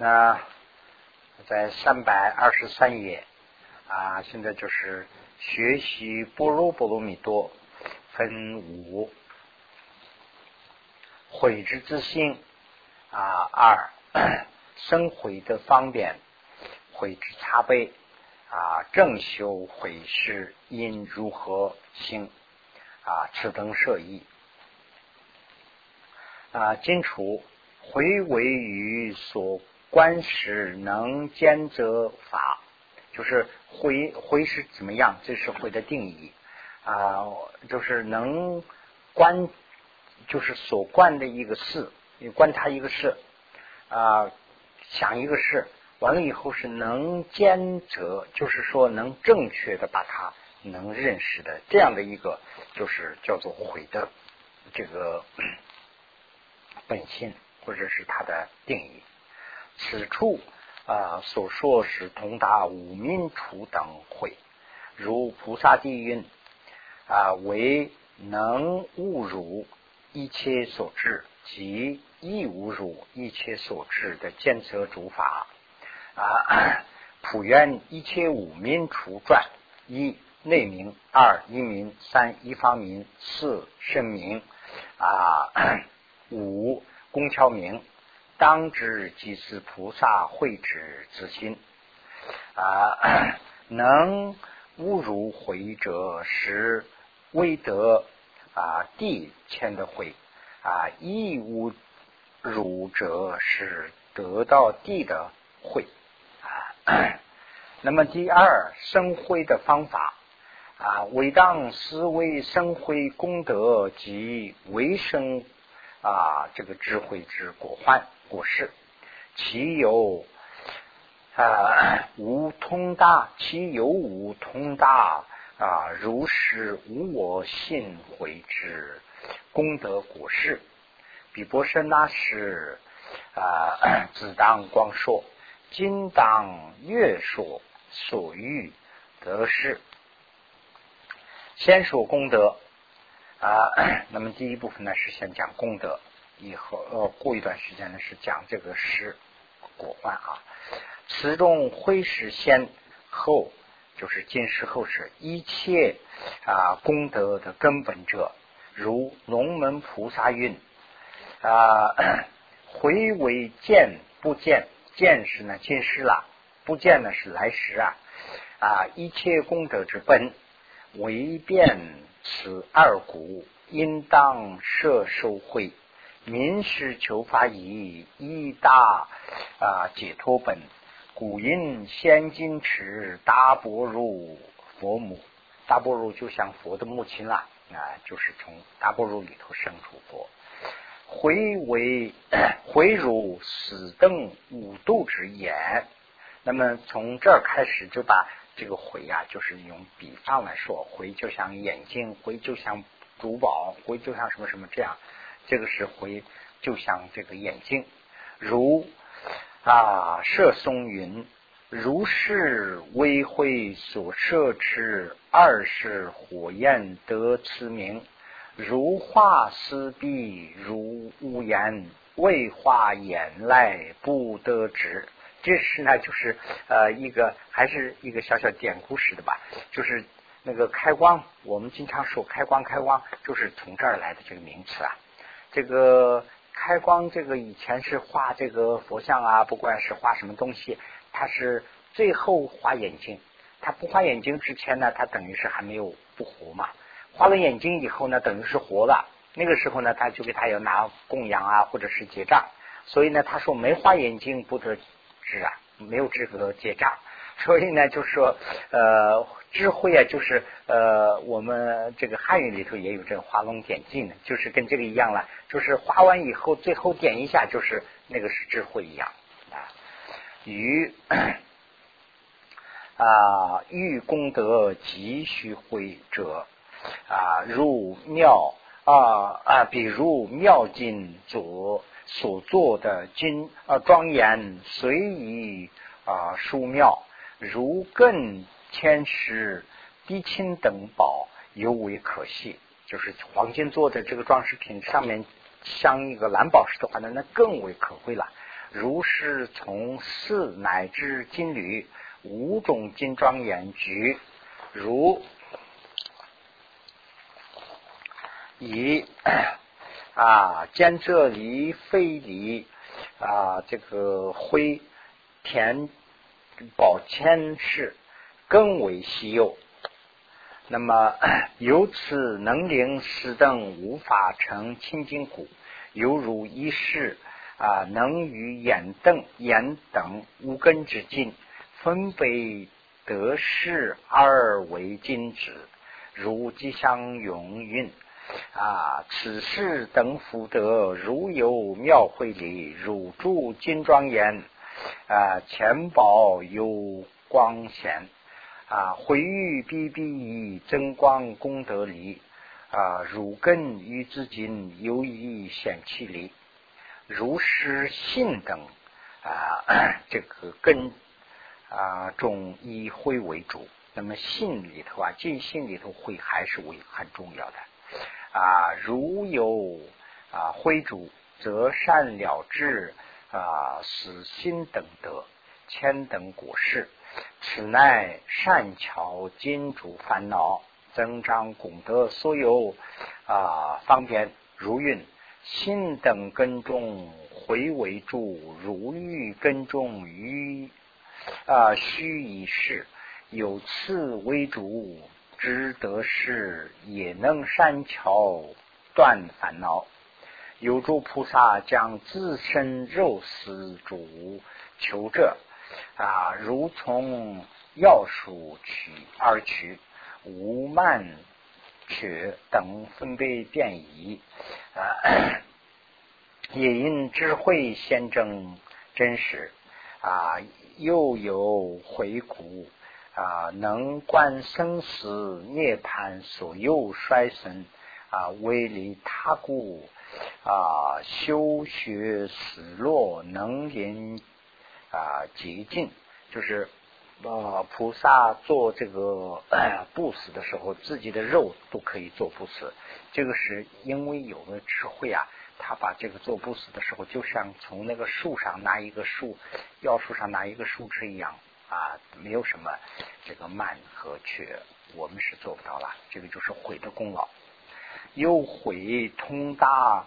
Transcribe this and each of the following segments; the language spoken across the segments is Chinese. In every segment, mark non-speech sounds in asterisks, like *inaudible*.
那在三百二十三页啊，现在就是学习波若波罗蜜多分五，悔之自信啊二，生悔的方便，悔之茶杯啊正修悔事应如何行啊此等设意啊今除回为于所。观时能兼则法，就是会会是怎么样？这是会的定义啊，就是能观，就是所观的一个事，你观察一个事啊，想一个事，完了以后是能兼则，就是说能正确的把它能认识的这样的一个，就是叫做会的这个本性，或者是它的定义。此处啊所说是通达五明处等会，如菩萨地蕴啊为能误入一切所知及亦误入一切所知的监测诸法啊普愿一切五明处传一内明二一明三一方明四圣明啊五宫桥明。当知即是菩萨慧之之心啊，*clears throat* 能侮辱慧者是未得啊地迁的慧啊，亦侮辱者是得到地的慧啊。*clears throat* 那么第二生慧的方法啊，为当思维生慧功德及为生啊这个智慧之果患。果事，其有啊无通达，其有无通达啊，如是无我信回之功德果是。比波舍那是啊，*clears throat* 子当光说，今当月说，所欲得是。先说功德啊，*clears throat* 那么第一部分呢是先讲功德。以后呃，过一段时间呢是讲这个诗果幻啊。此中会是先后，就是今世后世一切啊功德的根本者，如龙门菩萨运啊，*coughs* 回为见不见，见是呢今世了，不见呢是来时啊啊一切功德之本，唯变此二股，应当摄受会。民事求法以一大啊解脱本，古因先金持大般若佛母，大般若就像佛的母亲啦啊，就是从大般若里头生出佛，回为 *clears throat* 回如死等五度之眼。那么从这儿开始就把这个回呀，就是用比方来说，回就像眼睛，回就像珠宝，回就像什么什么这样。这个是回，就像这个眼睛，如啊射松云，如是微会所摄持二是火焰得此名，如化思壁，如无言未化眼来不得止。这是呢，就是呃一个还是一个小小典故式的吧，就是那个开光，我们经常说开光开光，就是从这儿来的这个名词啊。这个开光，这个以前是画这个佛像啊，不管是画什么东西，它是最后画眼睛。他不画眼睛之前呢，他等于是还没有不活嘛。画了眼睛以后呢，等于是活了。那个时候呢，他就给他要拿供养啊，或者是结账。所以呢，他说没画眼睛不得治啊，没有资格结账。所以呢，就说呃。智慧啊，就是呃，我们这个汉语里头也有这个画龙点睛的，就是跟这个一样了，就是画完以后最后点一下，就是那个是智慧一样啊。与啊，欲功德急需会者啊，如妙啊啊，比如妙经所所做的经啊庄严随意啊殊妙，如更。天石、低青等宝尤为可惜，就是黄金做的这个装饰品上面镶一个蓝宝石的话呢，那更为可贵了。如是从四乃至金缕五种金装眼菊，如以啊监测离非离啊这个灰田宝千世更为稀有。那么 *clears throat* 由此能令使等无法成清净骨，犹如一世啊能与眼瞪眼等无根之境分别得失而为金子，如吉祥永运啊此事等福德如有妙慧理，如住金庄严啊钱宝有光显。啊，回欲逼逼以增光功德离啊，汝根于资金有以显气力，如是信等啊，*clears throat* 这个根啊中以慧为主。那么信里头啊，尽信里头慧还是为很重要的啊。如有啊慧主，则善了之啊，死心等德，千等果事。此乃善巧金主烦恼增长功德所有啊方便如运心等根中回为主如欲根中于啊虚一事有次为主知得事也能善巧断烦恼有诸菩萨将自身肉死主求这。啊，如从药树取而取，无慢取等分别变异啊，也因智慧先证真实啊，又有回顾啊，能观生死涅槃所有衰损啊，为离他故啊，修学死落能临。啊，极尽就是呃，菩萨做这个不死的时候，自己的肉都可以做不死。这个是因为有了智慧啊，他把这个做不死的时候，就像从那个树上拿一个树，药树上拿一个树枝一样啊，没有什么这个慢和缺，我们是做不到了。这个就是悔的功劳，有悔通达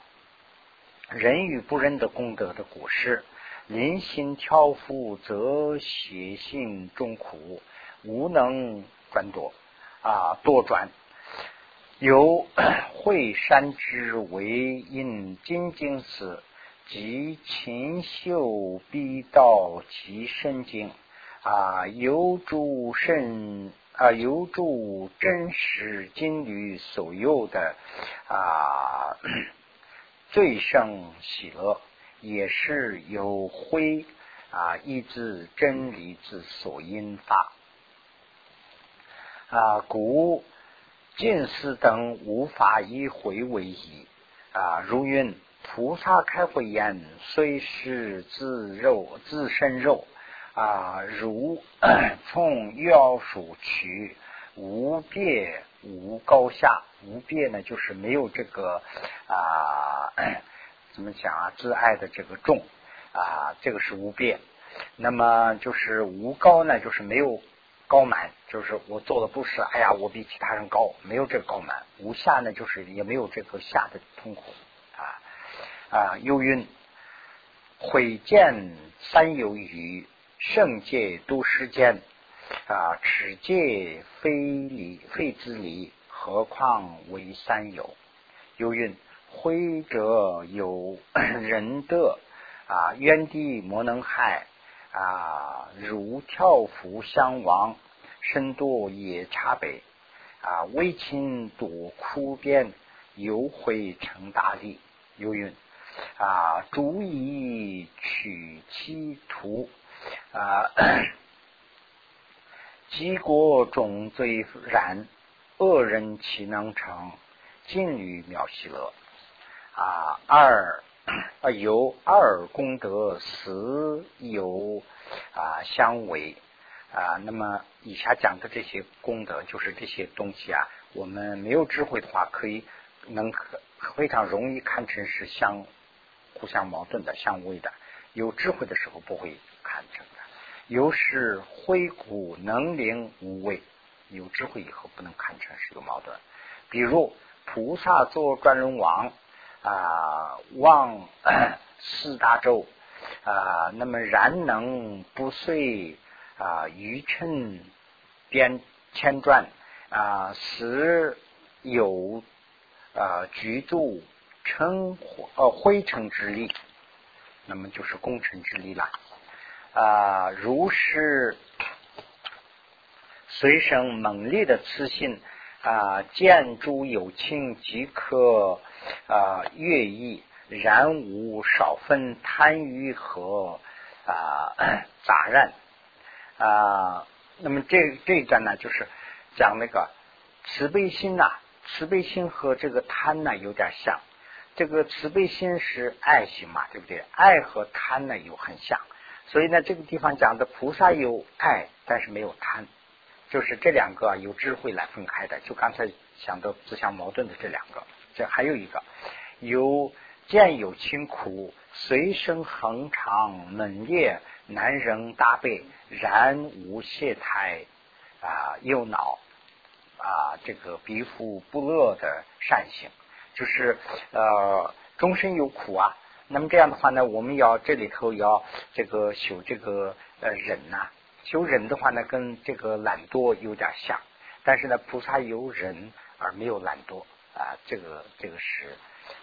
人与不仁的功德的果实。临心挑夫，则邪性中苦，无能转夺啊，多转。由 *coughs* 会山之为因金经寺，及禽秀逼道及身经啊，由诸甚啊，由诸真实金缕所有的啊，*coughs* 最胜喜乐。也是有灰啊，一字真理之所引发啊，故近视等无法以回为宜啊。如云菩萨开慧眼，虽是自肉自身肉啊，如 *clears throat* 从药树取，无别无高下，无别呢，就是没有这个啊。怎么讲啊？自爱的这个重啊，这个是无变。那么就是无高呢，就是没有高满，就是我做的不是哎呀，我比其他人高，没有这个高满。无下呢，就是也没有这个下的痛苦啊啊。又云毁见三有余，圣界都世间啊，此界非离非之理，何况为三有？又云。挥者有 *coughs* 仁德啊，冤地莫能害啊，如跳伏相亡，身堕野茶北啊，为亲躲枯边，犹会成大利。有云啊，足以取其图啊，*coughs* 积国种罪然，恶人岂能成？尽于妙喜乐。啊，二啊有二功德，十有啊相违啊。那么以下讲的这些功德，就是这些东西啊。我们没有智慧的话，可以能非常容易看成是相互相矛盾的、相违的。有智慧的时候不会看成的。由是灰骨能灵无畏，有智慧以后不能看成是有矛盾。比如菩萨做转轮王啊，望四大洲啊，那么然能不遂啊，余尘边千转啊，时有啊居住成呃灰尘之力，那么就是功臣之力了啊。如是随生猛烈的自信。啊，见诸有情即可啊，乐意然无少分贪欲和啊杂染啊。那么这这一段呢，就是讲那个慈悲心呐，慈悲心和这个贪呢有点像。这个慈悲心是爱心嘛，对不对？爱和贪呢又很像，所以呢，这个地方讲的菩萨有爱，但是没有贪。就是这两个有智慧来分开的，就刚才想到自相矛盾的这两个，这还有一个有见有清苦，随生恒长猛烈难仍搭背，然无懈怠啊忧恼啊这个鼻腹不乐的善行，就是呃终身有苦啊。那么这样的话呢，我们要这里头要这个修这个呃忍呐。修忍的话呢，跟这个懒惰有点像，但是呢，菩萨有忍而没有懒惰啊，这个这个是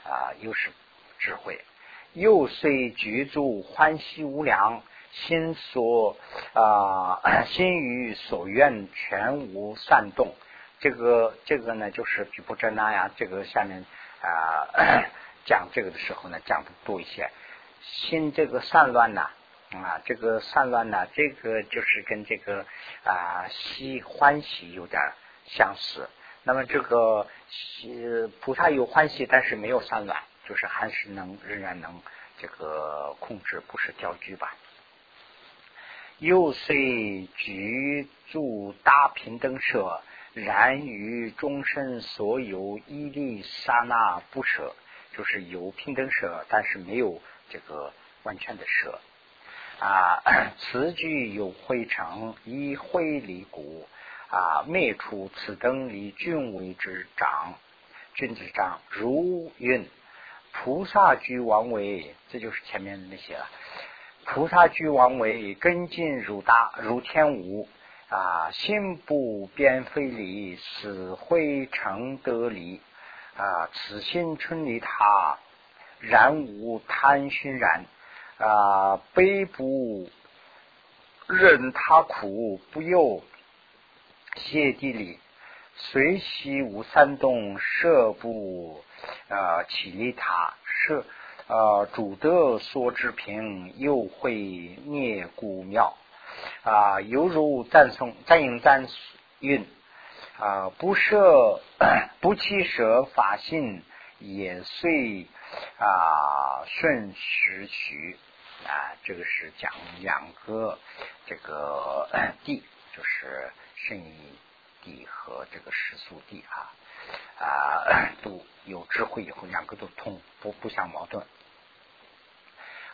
啊，又是智慧，又虽居住欢喜无量，心所啊，*coughs* 心于所愿全无散动。这个这个呢，就是毗婆遮那呀，这个下面啊 *coughs* 讲这个的时候呢，讲的多一些，心这个散乱呐。啊这个散乱呢，这个就是跟这个啊喜欢喜有点相似。那么这个喜菩萨有欢喜，但是没有散乱，就是还是能仍然能这个控制，不是掉居吧？又虽居住大平等舍，然于终身所有一粒刹那不舍，就是有平等舍，但是没有这个完全的舍。啊，*clears throat* 此句有会成，以会离故啊，灭除此等离君为之长，君子长如云，菩萨居王位，这就是前面那些了。菩萨居王位，根进如大如天无啊，心不变非离，死会成得离啊，此心春离他，然无贪熏然。啊，悲不忍他苦，不由谢地里，随喜无三动，设不啊起利他，设啊主德所知平，又会灭古庙。啊，犹如赞颂赞应赞韵。啊，不设不弃舍法性，也遂啊顺时取。啊，这个是讲两个这个地，就是圣义地和这个世俗地啊啊，都有智慧以后，两个都通，不不相矛盾。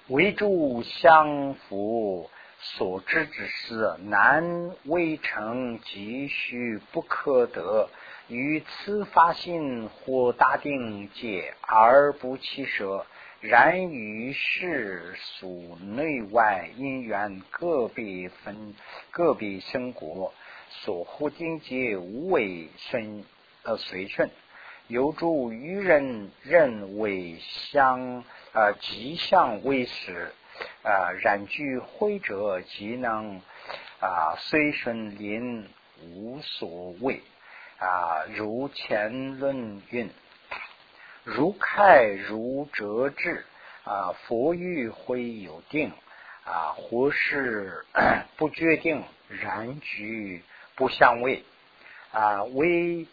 为诸相符所知之事，难未成，急需不可得。于此发心或大定界而不起舍。然于世俗内外因缘个别分个别生国所获境界无为顺呃随顺，有助于人认为相呃吉祥为实啊然具慧者即能啊随顺临无所谓啊如前论云。如开如折至啊，佛欲会有定啊，或是 *coughs* 不决定，然局不相位啊，为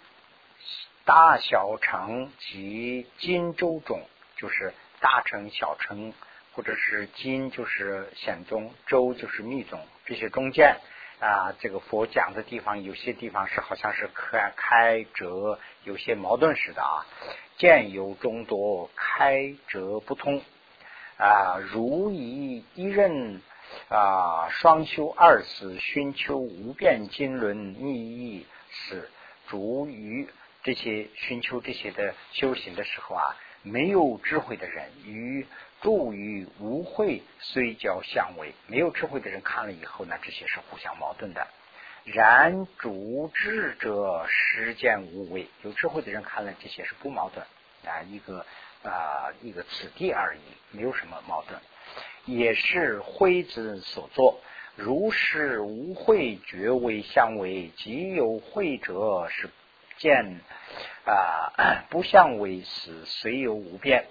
大小乘及金州种，就是大乘、小乘，或者是金就是显宗，州就是密宗，这些中间啊，这个佛讲的地方，有些地方是好像是开开折，有些矛盾似的啊。见有众多，开折不通啊，如以一任啊双修二死，寻求无变经论意是逐于这些寻求这些的修行的时候啊，没有智慧的人与助于无慧虽交相违，没有智慧的人看了以后呢，这些是互相矛盾的。然主智者实见无为，有智慧的人看了这些是不矛盾啊，一个啊一个此地而已，没有什么矛盾，也是慧子所作。如是无慧觉为相违，即有慧者是见啊不相为死，虽有无变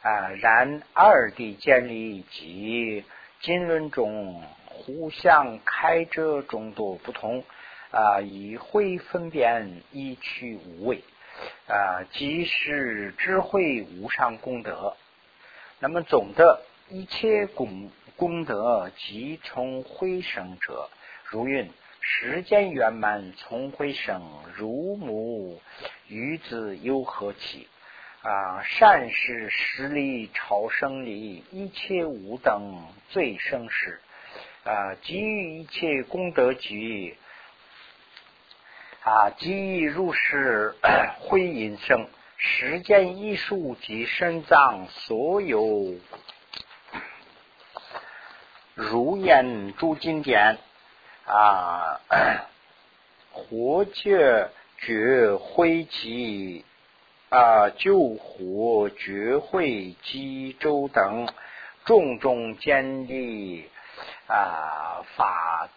啊。然二地建立及经论中。互相开遮众多不同啊，以慧分辨，一去无为啊，即是智慧无上功德。那么总的一切功功德，即从慧生者。如云：时间圆满从慧生，如母与子又何其啊？善事实力超生力，一切无等最生事。啊，给予一切功德给啊，给予入世慧音生，时间艺术及身脏所有如言诸经典啊，*clears throat* 活觉觉慧集啊，救活觉慧集周等种种建立。啊，法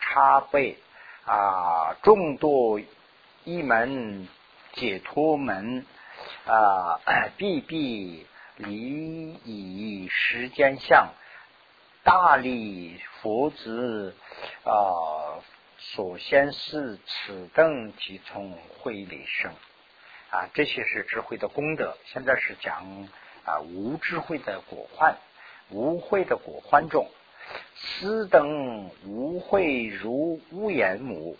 差辈啊，众多一门解脱门啊，必必离以时间相，大力佛子啊，所先是此等即从慧里生啊，这些是智慧的功德。现在是讲啊，无智慧的果患，无慧的果患中。斯等无慧如乌眼母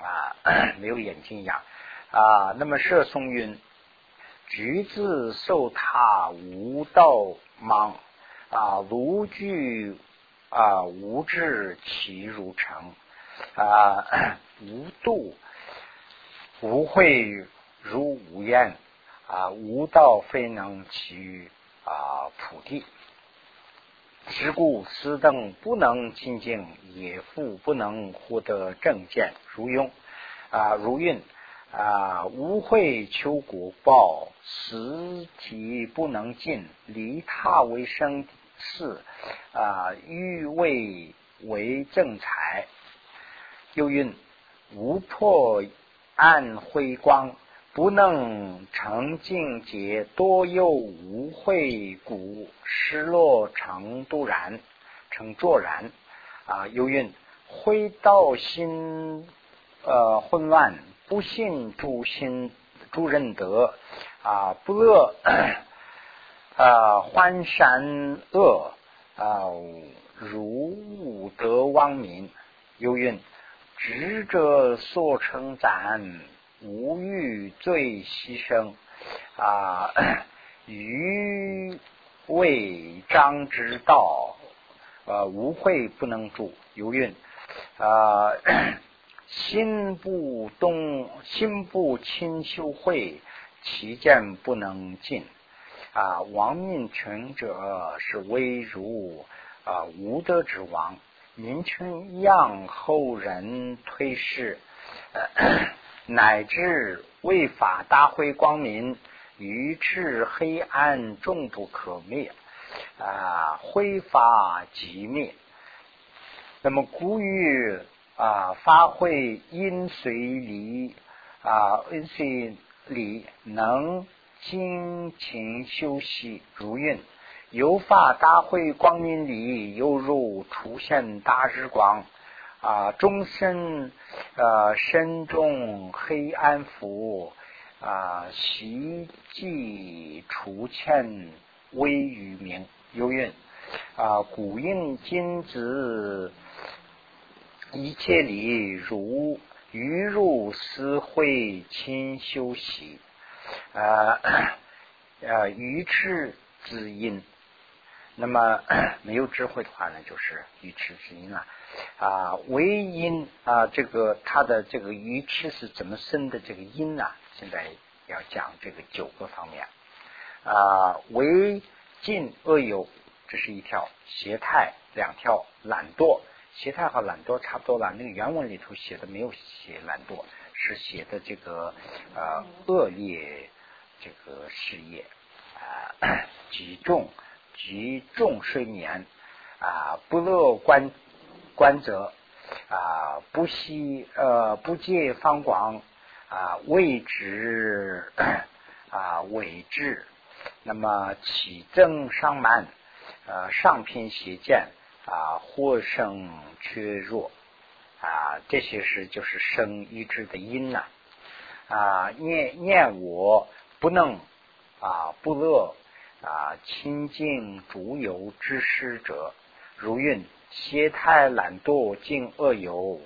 啊，*coughs* 没有眼睛一样啊。那么舍松云：橘子受他无道盲啊，炉具啊无智其如成啊，无度无慧如无厌啊，无道非能其啊普地。是故此等不能清净，也复不能获得正见。如用啊，如运啊，无慧求果报，实体不能尽，离他为生事啊，欲为为正财。又运无破暗辉光。不能成境界，多有无慧故，失落成度然，成卓然啊。有云：灰道心呃混乱，不信诸心诸人德啊，不恶啊，欢善恶啊，如无德亡民。有云：执者所称赞。无欲最牺牲啊，*clears throat* 余为张之道，呃，无慧不能住。有韵啊，*clears throat* 心不动，心不亲修慧，其见不能尽啊。亡命权者是危如啊，无德之王，名称让后人推事。乃至为法大会光明，愚痴黑暗众不可灭啊！挥法即灭。那么古语啊，发挥因随理啊，因随理能精勤修习如运，有法大会光明里，犹如出现大日光。啊，终身啊，身中黑暗福啊，习迹除欠微于明有云啊，古印金子一切理如鱼入思会亲修习。啊啊，愚痴之因那么 *coughs* 没有智慧的话呢，就是愚痴之因了。啊为因啊，这个它的这个愚痴是怎么生的？这个因呢？现在要讲这个九个方面啊。为尽恶有，这是一条邪态；两条懒惰，邪态和懒惰差不多了。那个原文里头写的没有写懒惰，是写的这个呃恶劣这个事业啊，*coughs* 极重。及重睡眠啊，不乐观观者啊，不惜呃不戒方广啊，未知啊伪智，那么起增伤慢呃上品邪见啊，或生缺弱啊，这些是就是生一志的因呐啊，念念我不能啊不乐。啊，清净诸有之师者，如运邪态懒惰尽恶有，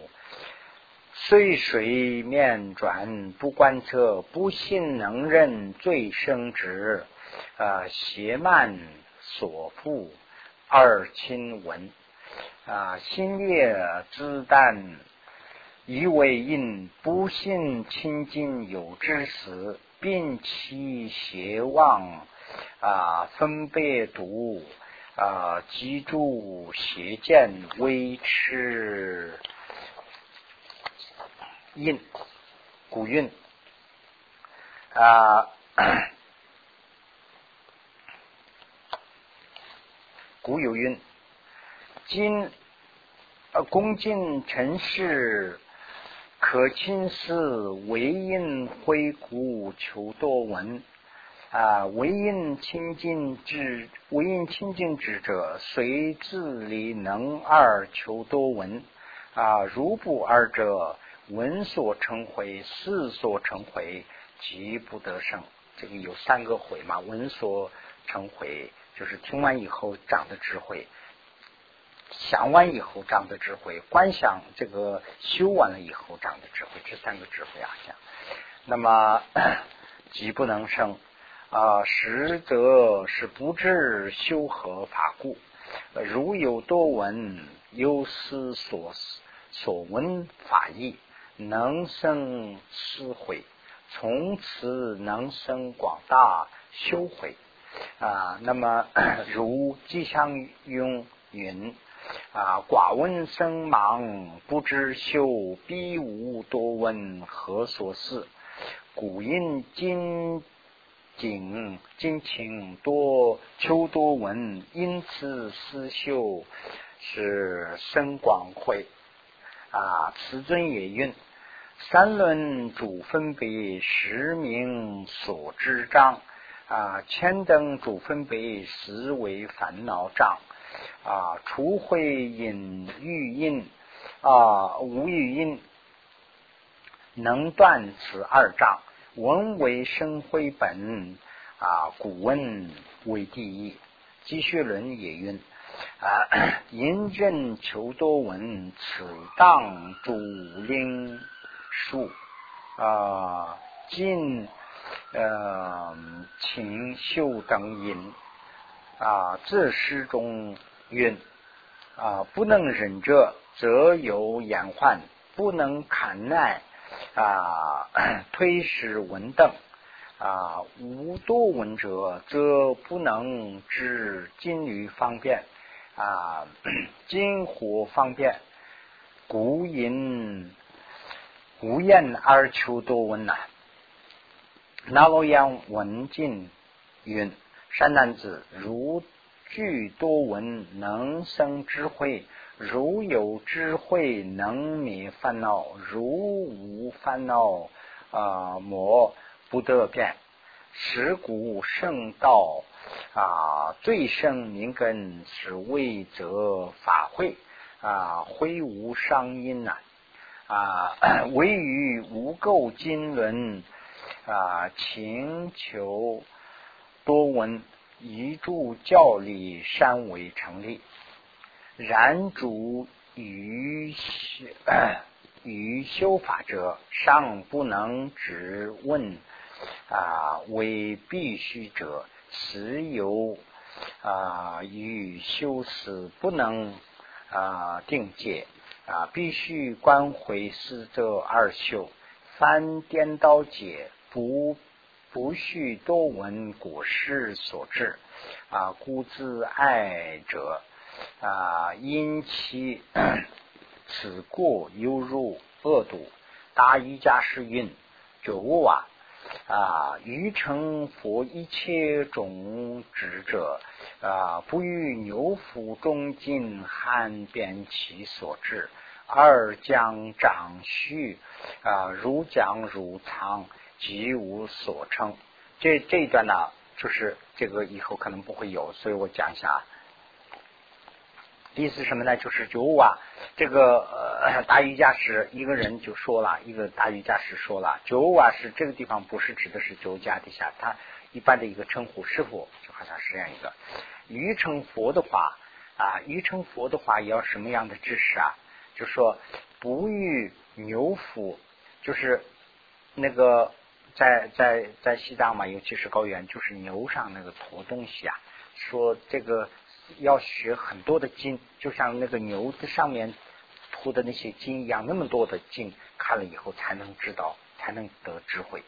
随水面转不观测，不信能任最生之。啊，邪慢所缚二亲闻啊，心烈自淡，以为因不信清净有之死，并其邪妄。啊，分别读啊，记住邪见微赤印古韵啊，古有韵，今呃恭敬尘世，可亲似为因回顾求多闻。啊，唯因清净之，唯因清净之者，随自理能二求多闻。啊，如不二者，闻所成回，事所成回，即不得生。这个有三个回嘛？闻所成回，就是听完以后长的智慧；想完以后长的智慧；观想这个修完了以后长的智慧，这三个智慧啊，讲。那么 *coughs* 即不能生。啊，实则是不知修何法故。如有多闻，忧思所思所闻法义，能生思悔，从此能生广大修悔。啊，那么 *clears throat* 如吉祥云云啊，寡闻生盲，不知修，必无多闻何所思？故因今。景今情多秋多闻，因此思修是深广慧啊。此尊也云：三轮主分别，实名所知障啊。千灯主分别，实为烦恼障啊。除会引欲因啊，无欲因能断此二障。文为生辉本啊，古文为第一。积学论也云啊，*clears throat* 因正求多闻，此当主灵数啊，尽呃勤修等因啊，自诗中云啊，不能忍者，则有延患；不能堪耐。啊，*clears throat* 推使文等啊，无多闻者，则不能知金律方便啊，金火方便，故因无厌而求多闻呐。那罗阳文静云：善男子，如具多闻，能生智慧。如有智慧能免烦恼，如无烦恼啊，魔不得变。十古圣道啊，最胜明根是为则法会啊，挥无伤因呐啊，*coughs* 唯于无垢经纶啊，请求多闻，一助教理，善为成立。然主于修于修法者，尚不能只问啊，为必须者，实有啊与修辞不能啊定界啊，必须观回四者二修。凡颠倒解，不不须多闻古事所致啊，故自爱者啊，因其 *clears throat* 此过犹如恶毒。大瑜伽师云：觉悟啊啊，于成佛一切种智者啊，不与牛腹中尽寒变其所致。二将长须啊，如将如藏，即无所称。这这一段呢，就是这个以后可能不会有，所以我讲一下。意思什么呢？就是觉悟啊，这个呃大瑜伽师一个人就说了一个大瑜伽师说了，觉悟啊是这个地方不是指的是九家底下，他一般的一个称呼师傅，就好像是这样一个。欲成佛的话啊，欲成佛的话要什么样的知识啊？就说不遇牛腹，就是那个在在在西藏嘛，尤其是高原，就是牛上那个驮东西啊。说这个要学很多的经，就像那个牛的上面铺的那些经一样，那么多的经，看了以后才能知道，才能得智慧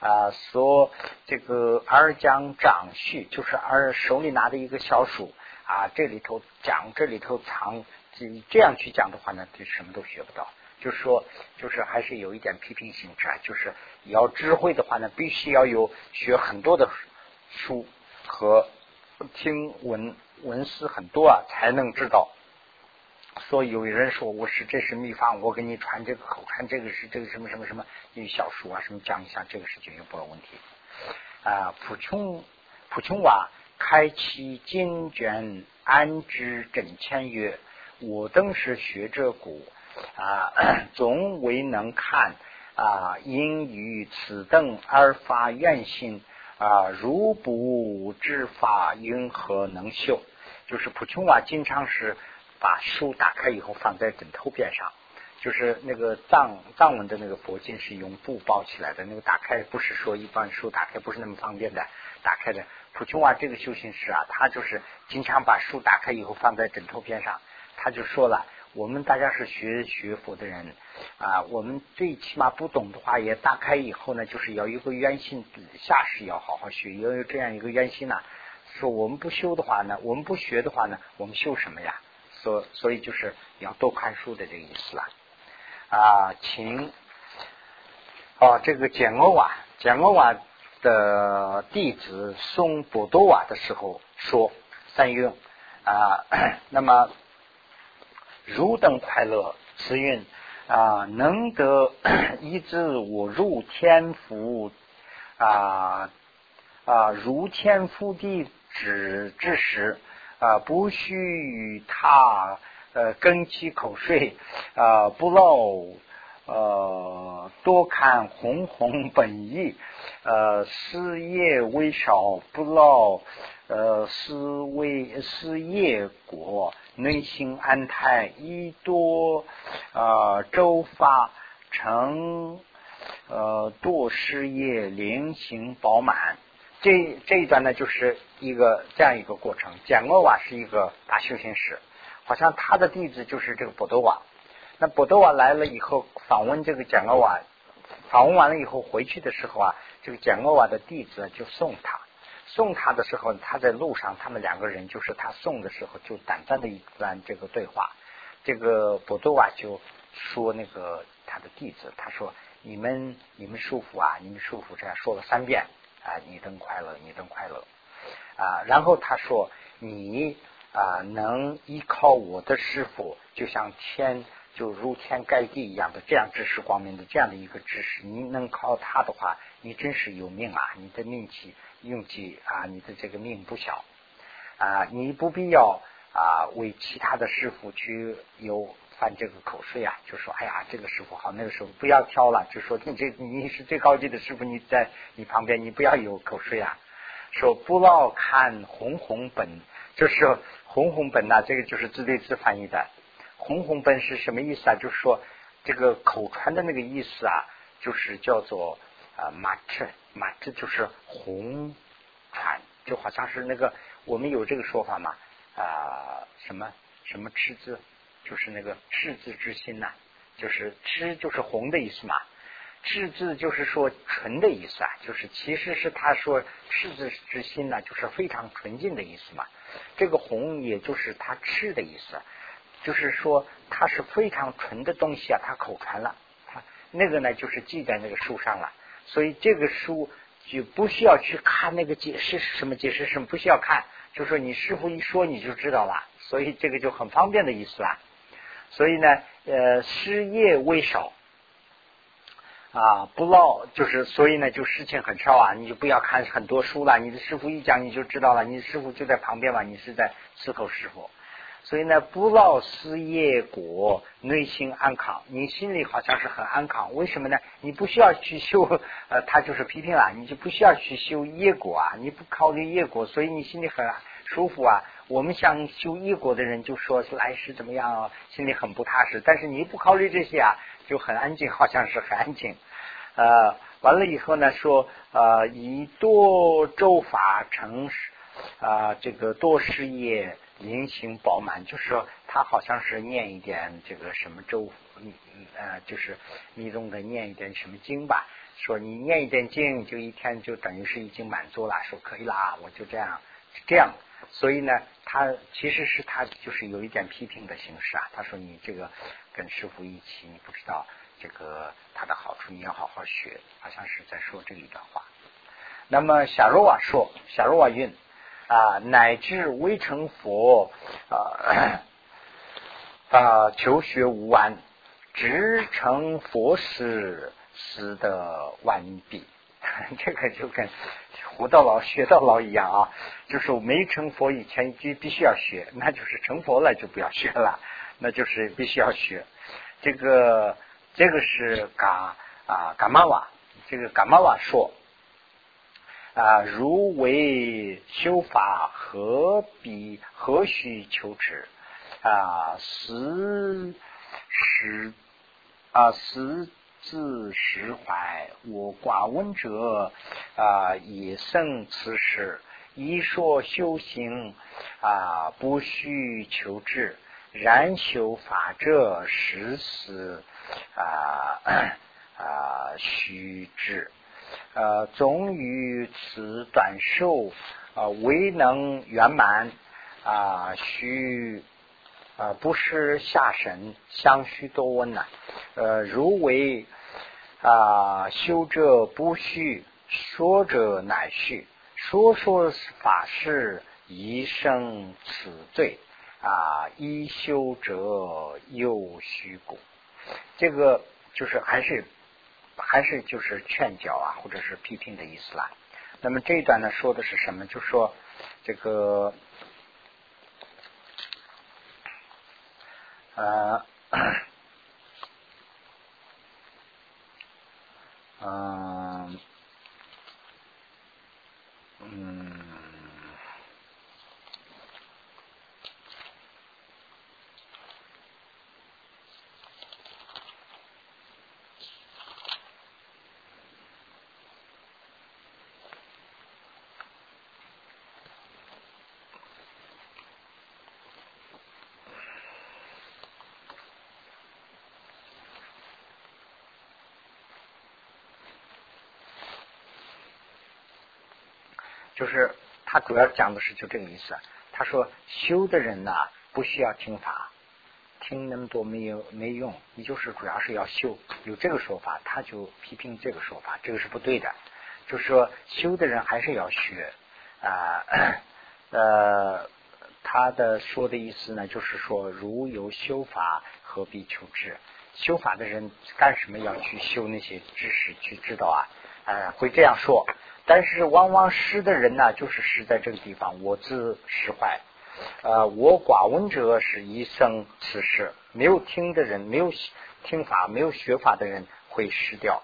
啊。说这个儿将长序，就是儿手里拿的一个小鼠啊，这里头讲，这里头藏。这这样去讲的话呢，就什么都学不到。就是说，就是还是有一点批评性质啊。就是要智慧的话呢，必须要有学很多的书和听闻文思很多啊，才能知道。所以有人说我是这是秘方，我给你传这个口传这个是这个什么什么什么有小书啊，什么讲一下这个是解决不了问题啊。普琼普琼瓦开启经卷安之整签曰。我等是学者古啊，*clears throat* 总未能看啊，因于此等而发愿心啊，如不知法，因何能修？就是普琼瓦经常是把书打开以后放在枕头边上，就是那个藏藏文的那个佛经是用布包起来的，那个打开不是说一般书打开不是那么方便的，打开的。普琼瓦这个修行师啊，他就是经常把书打开以后放在枕头边上。他就说了，我们大家是学学佛的人啊，我们最起码不懂的话，也打开以后呢，就是要有个愿心，下世要好好学，要有这样一个愿心呐。说我们不修的话呢，我们不学的话呢，我们修什么呀？所所以就是要多看书的这个意思了啊。请哦，这个简欧瓦，简欧瓦的弟子送博多瓦的时候说三用啊，*coughs* 那么。汝等快乐，慈运啊，能得 *coughs* 一之我入天福啊啊，如天福地只之时啊，不须与他呃根其口水啊，不劳呃多看红红本意呃事业微少，不劳呃思为思业果。内心安泰，一多啊，周发成呃多事业，灵行饱满。这这一段呢，就是一个这样一个过程。简俄瓦是一个大修行师，好像他的弟子就是这个博多瓦。那博多瓦来了以后，访问这个简俄瓦，访问完了以后回去的时候啊，这个简俄瓦的弟子就送他。送他的时候，他在路上，他们两个人就是他送的时候就短暂的一段这个对话。这个博多瓦就说那个他的弟子，他说：“你们你们舒服啊，你们舒服。”这样说了三遍啊，你等快乐，你等快乐啊。然后他说：“你啊，能依靠我的师傅，就像天就如天盖地一样的这样知识光明的这样的一个知识，你能靠他的话，你真是有命啊，你的命气。”运气啊，你的这个命不小啊，你不必要啊为其他的师傅去有犯这个口税啊，就说哎呀这个师傅好，那个师傅不要挑了，就说你这你是最高级的师傅，你在你旁边你不要有口税啊。说不老看红红本，就是红红本呐，这个就是自对自翻译的。红红本是什么意思啊？就是说这个口传的那个意思啊，就是叫做啊马车。马赤就是红传，就好像是那个我们有这个说法嘛？啊，什么什么赤字，就是那个赤字之心呐，就是赤就是红的意思嘛。赤字就是说纯的意思啊，就是其实是他说赤子之心呢，就是非常纯净的意思嘛。这个红也就是他吃的意思，就是说它是非常纯的东西啊，他口传了，他那个呢就是记在那个书上了，所以这个书就不需要去看那个解释什么解释什么，不需要看，就说你师傅一说你就知道了，所以这个就很方便的意思啦。所以呢，呃，失业为少。啊，不唠就是，所以呢，就事情很少啊，你就不要看很多书了。你的师傅一讲，你就知道了。你的师傅就在旁边嘛，你是在伺候师傅。所以呢，不劳失业果，内心安康。你心里好像是很安康，为什么呢？你不需要去修，呃，他就是批评了，你就不需要去修业果啊。你不考虑业果，所以你心里很舒服啊。我们想修业果的人就说来世怎么样，心里很不踏实。但是你不考虑这些啊。就很安静，好像是很安静。呃，完了以后呢，说呃，以多周法成啊，这个多事业灵行饱满，就是说他好像是念一点这个什么周，嗯呃，就是密宗的念一点什么经吧。说你念一点经，就一天就等于是已经满足了，说可以啦，我就这样这样。所以呢，他其实是他就是有一点批评的形式啊。他说你这个。跟师傅一起，你不知道这个他的好处，你要好好学。好像是在说这一段话。那么夏若瓦说，夏若瓦云啊，乃至未成佛啊 *coughs* 啊，求学无完，直成佛时，死的完毕。*laughs* 这个就跟活到老学到老一样啊，就是没成佛以前就必须要学，那就是成佛了就不要学了。那就是必须要学，这个这个是嘎啊嘎玛瓦，这个嘎玛瓦说啊，如为修法，何必何须求之啊？实实啊，实自实怀。我寡闻者啊，也生此事。一说修行啊，不需求治。然修法者，实是啊啊虚之。呃，总于此短寿啊，未能圆满啊，须啊不是下神相须多温呐。呃，如为啊修者不虚，说者乃虚。说说法事，宜生此罪。啊，一修者又虚故，这个就是还是还是就是劝教啊，或者是批评的意思啦。那么这一段呢，说的是什么？就说这个 Um, *coughs* 主要讲的是就这个意思。他说修的人呢，不需要听法，听那么多没有没用。你就是主要是要修，有这个说法，他就批评这个说法，这个是不对的。就是说修的人还是要学啊。呃，他的说的意思呢，就是说如有修法，何必求知？修法的人干什么要去修那些知识去知道啊？呃，会这样说。但是往往失的人呢，就是失在这个地方。我自失坏，呃，我寡闻者是一生此事，没有听的人，没有听法，没有学法的人会失掉。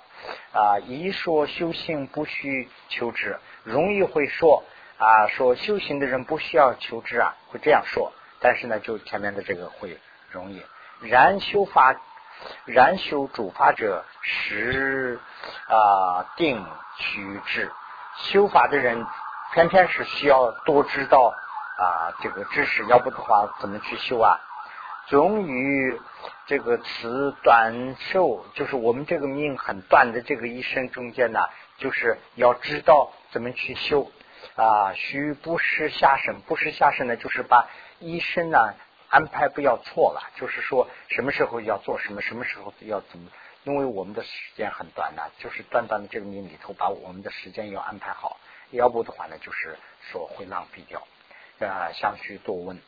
啊，一说修行不需求知，容易会说啊，说修行的人不需要求知啊，会这样说。但是呢，就前面的这个会容易。然修法，然修主法者，实啊定须知。修法的人偏偏是需要多知道啊这个知识，要不的话怎么去修啊？终于这个词短寿，就是我们这个命很短的这个一生中间呢，就是要知道怎么去修啊。需不失下生，不失下生呢，就是把一生呢安排不要错了，就是说什么时候要做什么，什么时候要怎么，因为我们的时间很短呢，就是短短的这个命里头，把我们的时间要安排好，要不的话呢，就是说会浪费掉啊。相须多问。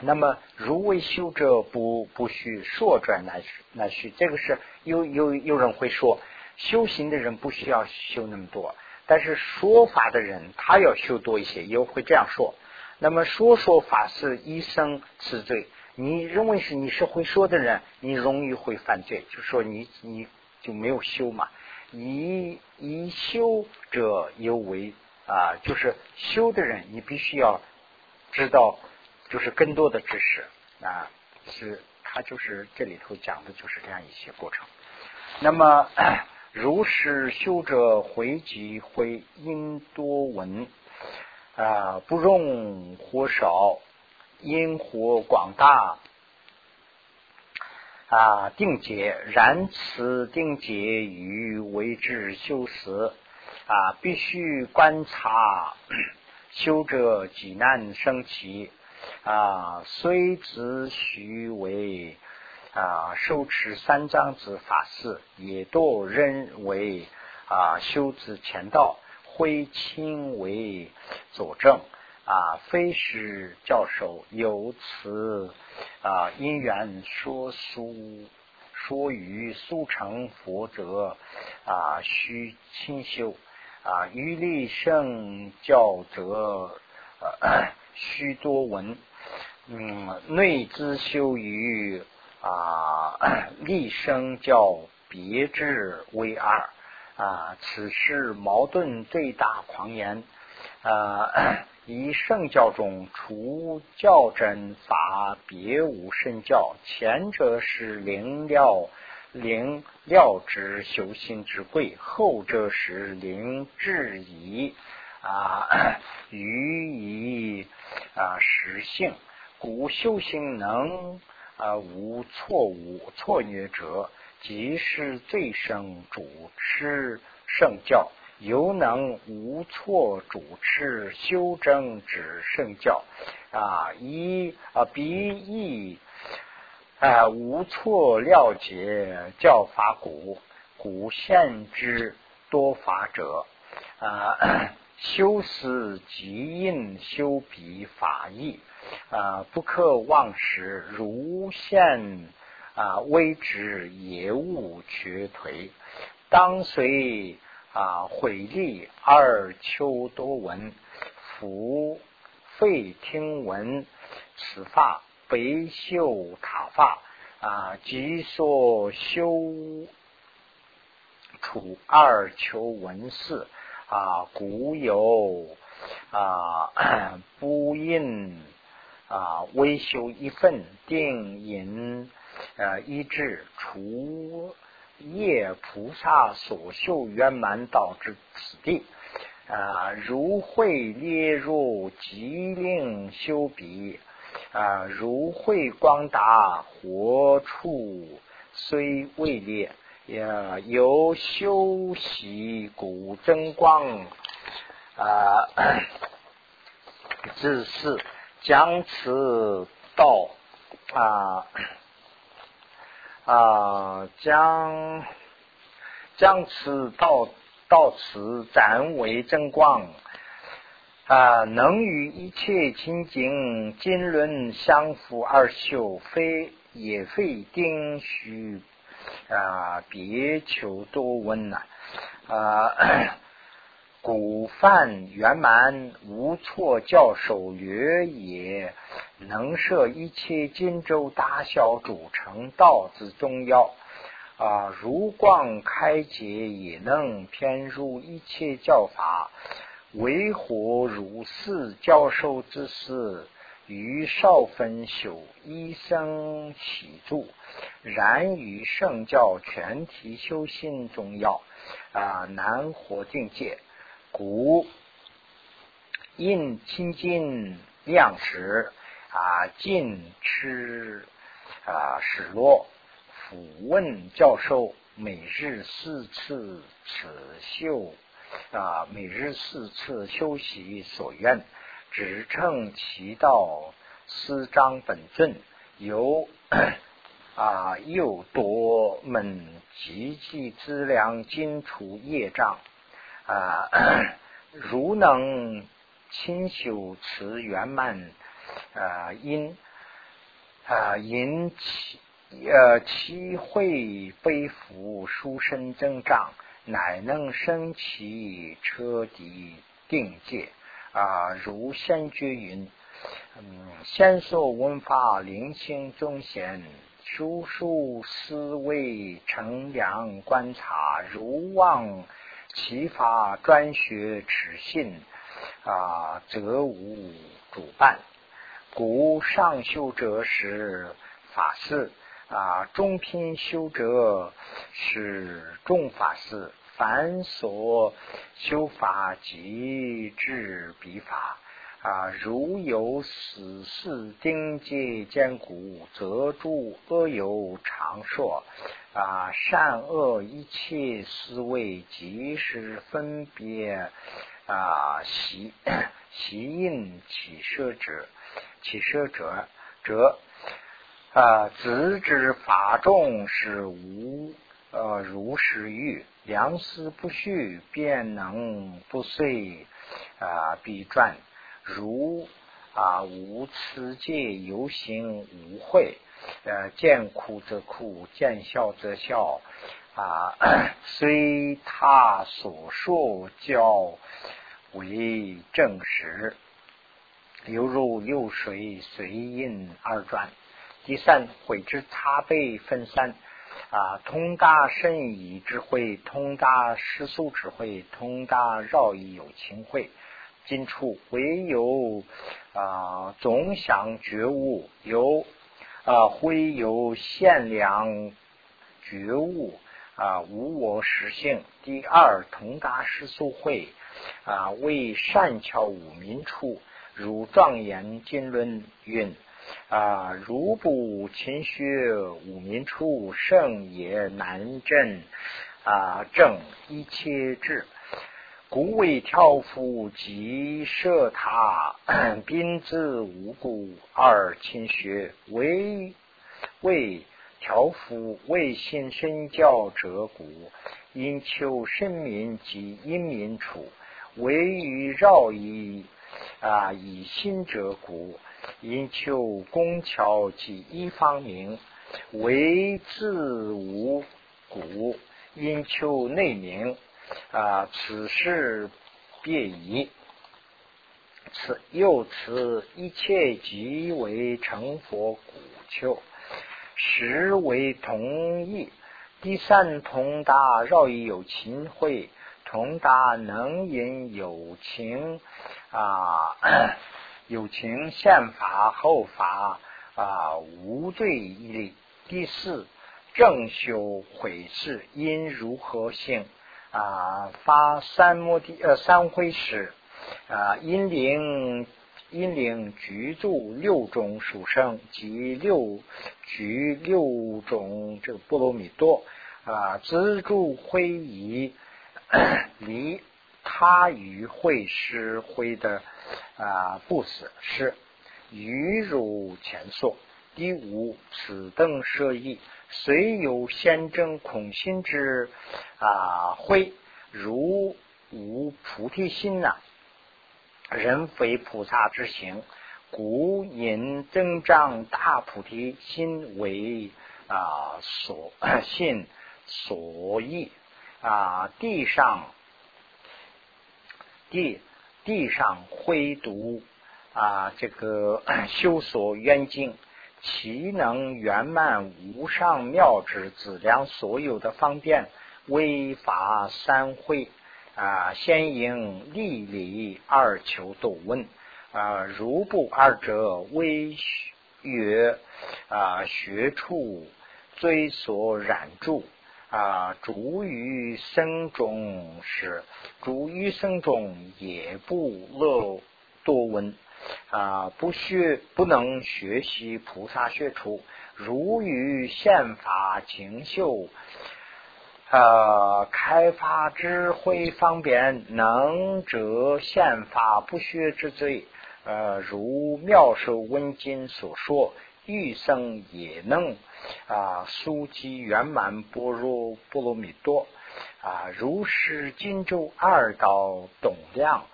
那么，如为修者不不须说转来来续，这个是有有有人会说，修行的人不需要修那么多，但是说法的人他要修多一些，又会这样说。那么说说法是一生之罪，你认为是你是会说的人，你容易会犯罪，就说你你就没有修嘛。以以修者尤为啊，就是修的人，你必须要知道。就是更多的知识啊，是他就是这里头讲的就是这样一些过程。那么，如是修者回集会因多闻啊，不容或少，因火广大。啊，定解然此定解与为之修辞。啊，必须观察 *clears throat* 修者几难生起。啊，虽知虚为啊，受持三藏子法事，也都认为啊，修之前道，会亲为佐证。啊，非是教授由此啊因缘说书说于速成佛者啊，须清修啊，于立圣教者须多闻。嗯，内资修于啊，立生教别致为二啊，此事矛盾最大狂言啊。以圣教中除教真法，别无圣教。前者是灵料灵料之修心之贵，后者是灵质疑啊，予以啊实性。故修行能啊无错误错虐者，即是最胜主持圣教；犹能无错主持修正之圣教啊，一啊比义啊无错了解教法古古现之多法者啊，*clears throat* 修思即应修彼法义。啊，不可忘时，如现啊，微之也勿绝颓。当随啊，毁力二求多闻，夫废听闻，此法白秀塔发啊，即所修处二求文事啊，古有啊不应。啊，微修一份定引呃一致除业菩萨所修圆满导致此地。啊，如会列入吉令修彼。啊，如会光达活处虽未列也由修习古真光。啊，自是。将此道。啊啊将将此道到此暂为正光啊，能与一切清净经论相符而修，非也非定虚啊，别求多闻呐啊。古范圆满无错，教授略也，能摄一切金州大小，组成道之中要啊，如光开解，也能偏入一切教法。为何如是教授之事？于少分修一生起住，然于圣教全体修心中要啊，难活境界。故应清净量时啊，尽吃啊，始落。俯问教授，每日四次此修啊，每日四次修习所愿，只称其道思章本尊，由 *clears throat* 啊又多门积积资粮，金除业障啊，*clears throat* 如能亲修持圆满啊，因啊因其。呃，其会背负书生增长，乃能升其彻底定界啊！如先觉云：嗯，先说文法灵性宗贤，书书思维乘凉观察，如望其法专学持信啊，则无主办。故上修者是法事。啊，中品修者是众法事，凡所修法即至彼法。啊，如有死事丁界坚固，则诸恶有常说。啊，善恶一切思维即是分别。啊，习习应起舍者，起舍者者。啊，子之法众是无呃如是欲，良思不虚，便能不遂啊必转。如啊无此界游行无慧，呃见苦则苦，见笑则笑啊，*coughs* 虽他所说教为正实，犹如流水随印而转。第三，悔之差辈分散啊，通达圣意智慧，通达世俗智慧，通达绕意有情慧。今处唯有啊，总想觉悟有啊，会有限量觉悟啊，无我实性。第二，同达世俗慧啊，为善巧五民处，如庄严经论云。啊！如不勤学五名处，圣也难正啊！正一切智，故为挑夫即设他，*clears throat* 宾子无故而勤学，为为挑夫为心身教者故，因求生民及因民处，为于绕以啊以心者故。因求工巧及一方名，为自无故；因求内名，啊，此事别矣。此又此一切即为成佛古丘，实为同义。第三同达绕以有情会，同达能引有情啊。有情宪法后法啊无罪一例。第四正修悔事因如何行啊发三摩地呃三回时啊因领因领居住六种属生及六居六种这个波罗蜜多啊资助会仪离他与会师会的。啊，不死是愚如前说。第五，此等舍意，虽有先正空心之啊慧，如无菩提心呐，人非菩萨之行，故因增长大菩提心为啊所信所依啊地上地。地上挥读啊，这个修所渊经，其能圆满无上妙之子量所有的方便，为法三会啊，先应立理二求斗问啊，如不二者，为曰啊学处追所染著。啊，逐于生中是，逐于生中也不乐多闻啊，不学不能学习菩萨学处，如于宪法精修。呃，开发智慧方便，能者宪法不学之罪。呃，如妙手文经所说，欲生也能啊，速集圆满般若波罗蜜多啊，如是荆州二道董亮。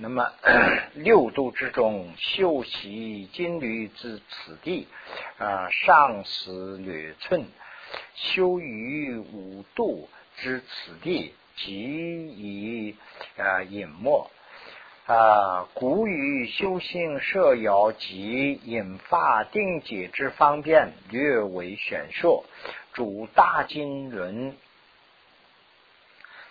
那么 *clears throat* 六度之中，修习金缕之此地啊，上十略寸。修于五度之此地，即以啊隐没啊，古语修行摄要及引发定解之方便，略为玄说。主大经轮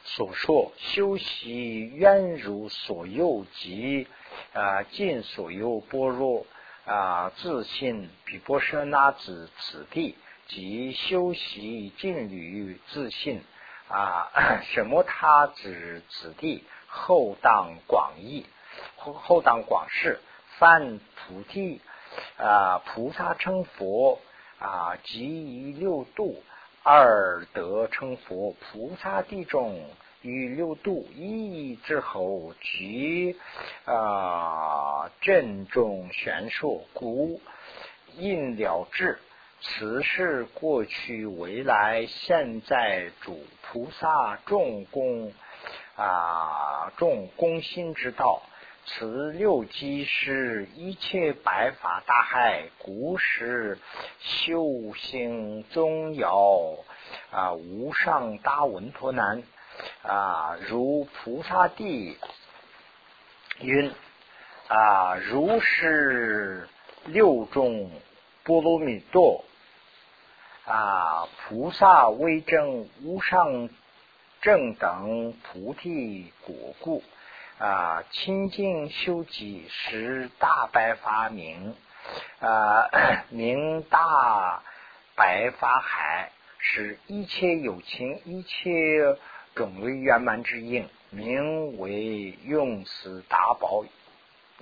所说，修习愿如所有及啊尽所有般若啊自信比波舍那子此地。即修习静虑自信啊，*coughs* 什么他子此地后当广义后后当广释，犯菩提啊，菩萨成佛啊，即于六度二得成佛，菩萨地中于六度一之后，即啊正中玄说，故应了智。此是过去、未来、现在主菩萨众功啊，众功心之道。此六即是一切白法大海，故时修行宗要啊，无上大文陀难啊，如菩萨地云啊，如是六种。波罗蜜多啊，菩萨威正无上正等菩提果故啊，清净修己是大白发明啊，名大白法海，是一切有情一切种类圆满之应，名为用此大宝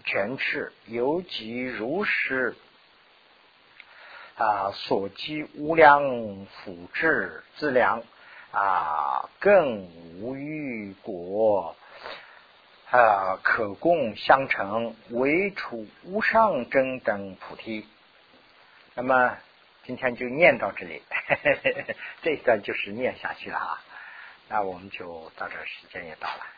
全持，尤其如是。啊，所积无量福智资粮啊，更无欲果啊，可供相成，唯处无上真等菩提。那么今天就念到这里，*laughs* 这一段就是念下去了啊。那我们就到这，时间也到了。